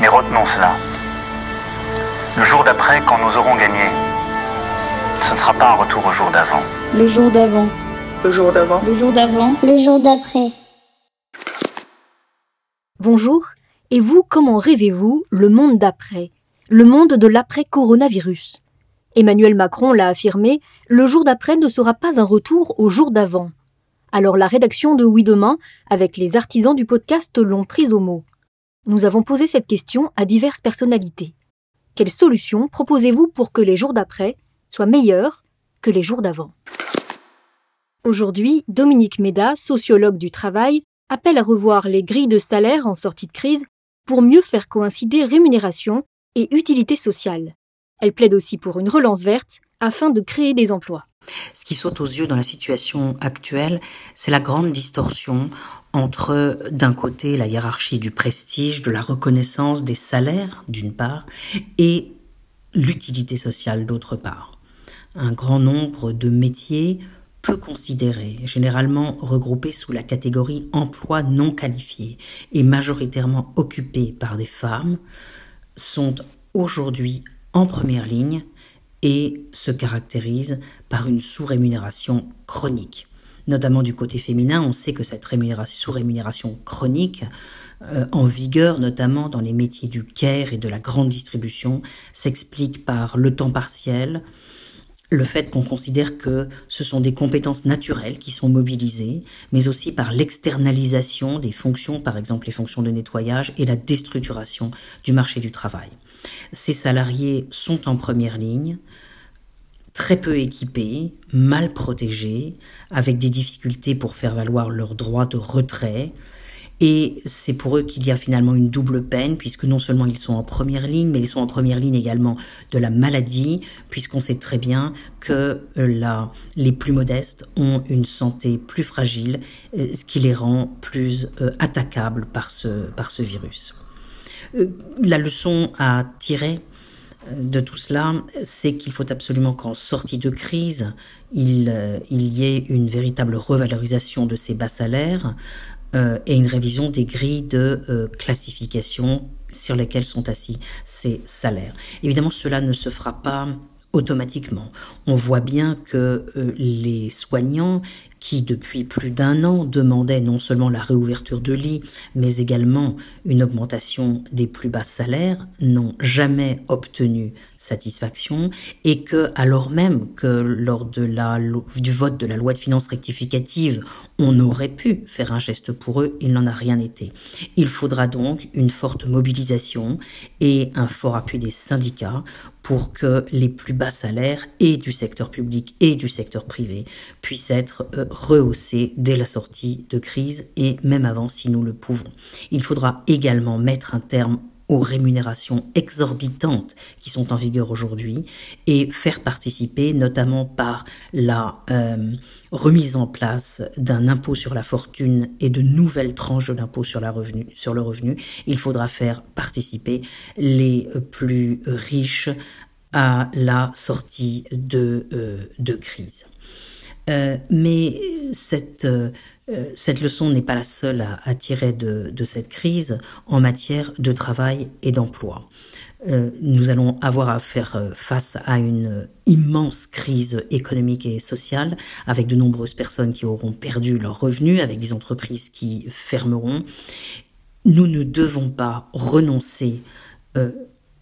Mais retenons cela. Le jour d'après, quand nous aurons gagné, ce ne sera pas un retour au jour d'avant. Le jour d'avant. Le jour d'avant. Le jour d'avant. Le jour d'après. Bonjour. Et vous, comment rêvez-vous le monde d'après? Le monde de l'après-coronavirus Emmanuel Macron l'a affirmé, le jour d'après ne sera pas un retour au jour d'avant. Alors la rédaction de Oui Demain, avec les artisans du podcast, l'ont prise au mot. Nous avons posé cette question à diverses personnalités. Quelles solutions proposez-vous pour que les jours d'après soient meilleurs que les jours d'avant? Aujourd'hui, Dominique Méda, sociologue du travail, appelle à revoir les grilles de salaire en sortie de crise pour mieux faire coïncider rémunération et utilité sociale. Elle plaide aussi pour une relance verte afin de créer des emplois. Ce qui saute aux yeux dans la situation actuelle, c'est la grande distorsion entre, d'un côté, la hiérarchie du prestige, de la reconnaissance des salaires, d'une part, et l'utilité sociale, d'autre part. Un grand nombre de métiers peu considérés, généralement regroupés sous la catégorie emploi non qualifié et majoritairement occupés par des femmes, sont aujourd'hui en première ligne et se caractérisent par une sous-rémunération chronique. Notamment du côté féminin, on sait que cette sous-rémunération chronique, euh, en vigueur notamment dans les métiers du care et de la grande distribution, s'explique par le temps partiel, le fait qu'on considère que ce sont des compétences naturelles qui sont mobilisées, mais aussi par l'externalisation des fonctions, par exemple les fonctions de nettoyage et la déstructuration du marché du travail. Ces salariés sont en première ligne, très peu équipés, mal protégés, avec des difficultés pour faire valoir leurs droits de retrait, et c'est pour eux qu'il y a finalement une double peine, puisque non seulement ils sont en première ligne, mais ils sont en première ligne également de la maladie, puisqu'on sait très bien que euh, les plus modestes ont une santé plus fragile, euh, ce qui les rend plus euh, attaquables par ce, par ce virus. La leçon à tirer de tout cela, c'est qu'il faut absolument qu'en sortie de crise, il, il y ait une véritable revalorisation de ces bas salaires, euh, et une révision des grilles de euh, classification sur lesquelles sont assis ces salaires. Évidemment, cela ne se fera pas automatiquement. On voit bien que euh, les soignants qui depuis plus d'un an demandaient non seulement la réouverture de lits, mais également une augmentation des plus bas salaires, n'ont jamais obtenu satisfaction et que, alors même que lors de la, du vote de la loi de finances rectificative, on aurait pu faire un geste pour eux, il n'en a rien été. Il faudra donc une forte mobilisation et un fort appui des syndicats pour que les plus bas salaires et du secteur public et du secteur privé puissent être rehaussés dès la sortie de crise et même avant si nous le pouvons. Il faudra également mettre un terme aux rémunérations exorbitantes qui sont en vigueur aujourd'hui et faire participer, notamment par la euh, remise en place d'un impôt sur la fortune et de nouvelles tranches d'impôt sur, sur le revenu, il faudra faire participer les plus riches à la sortie de, euh, de crise. Euh, mais cette, euh, cette leçon n'est pas la seule à, tirer de, cette crise en matière de travail et d'emploi. Euh, nous allons avoir à faire face à une immense crise économique et sociale, avec de nombreuses personnes qui auront perdu leurs revenus, avec des entreprises qui fermeront. Nous ne devons pas renoncer,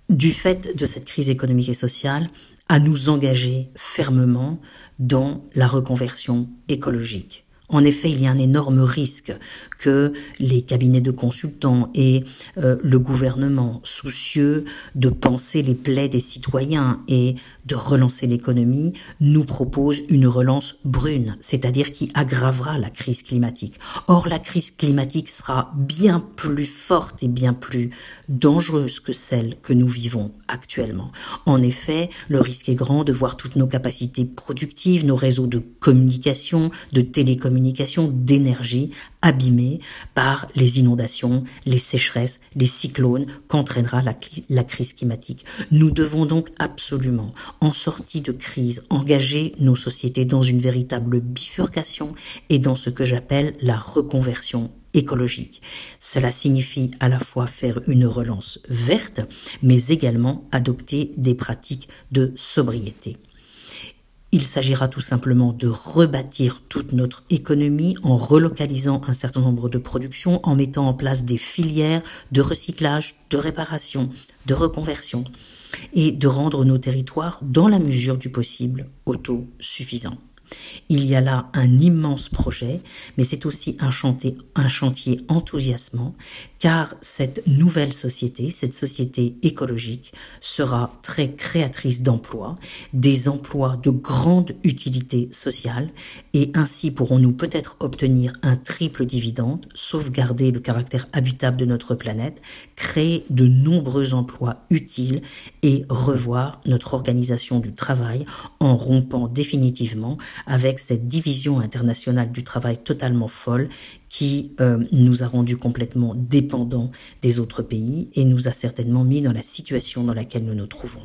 du fait de cette crise économique et sociale, à nous engager fermement dans la reconversion écologique. En effet, il y a un énorme risque que les cabinets de consultants et euh, le gouvernement, soucieux de penser les plaies des citoyens et de relancer l'économie, nous proposent une relance brune, c'est-à-dire qui aggravera la crise climatique. Or, la crise climatique sera bien plus forte et bien plus dangereuse que celle que nous vivons actuellement. En effet, le risque est grand de voir toutes nos capacités productives, nos réseaux de communication, de d'énergie abîmée par les inondations, les sécheresses, les cyclones qu'entraînera la, la crise climatique. Nous devons donc absolument, en sortie de crise, engager nos sociétés dans une véritable bifurcation et dans ce que j'appelle la reconversion écologique. Cela signifie à la fois faire une relance verte, mais également adopter des pratiques de sobriété. Il s'agira tout simplement de rebâtir toute notre économie en relocalisant un certain nombre de productions, en mettant en place des filières de recyclage, de réparation, de reconversion, et de rendre nos territoires, dans la mesure du possible, autosuffisants. Il y a là un immense projet, mais c'est aussi un chantier, un chantier enthousiasmant, car cette nouvelle société, cette société écologique, sera très créatrice d'emplois, des emplois de grande utilité sociale, et ainsi pourrons-nous peut-être obtenir un triple dividende, sauvegarder le caractère habitable de notre planète, créer de nombreux emplois utiles et revoir notre organisation du travail en rompant définitivement avec cette division internationale du travail totalement folle qui euh, nous a rendus complètement dépendants des autres pays et nous a certainement mis dans la situation dans laquelle nous nous trouvons.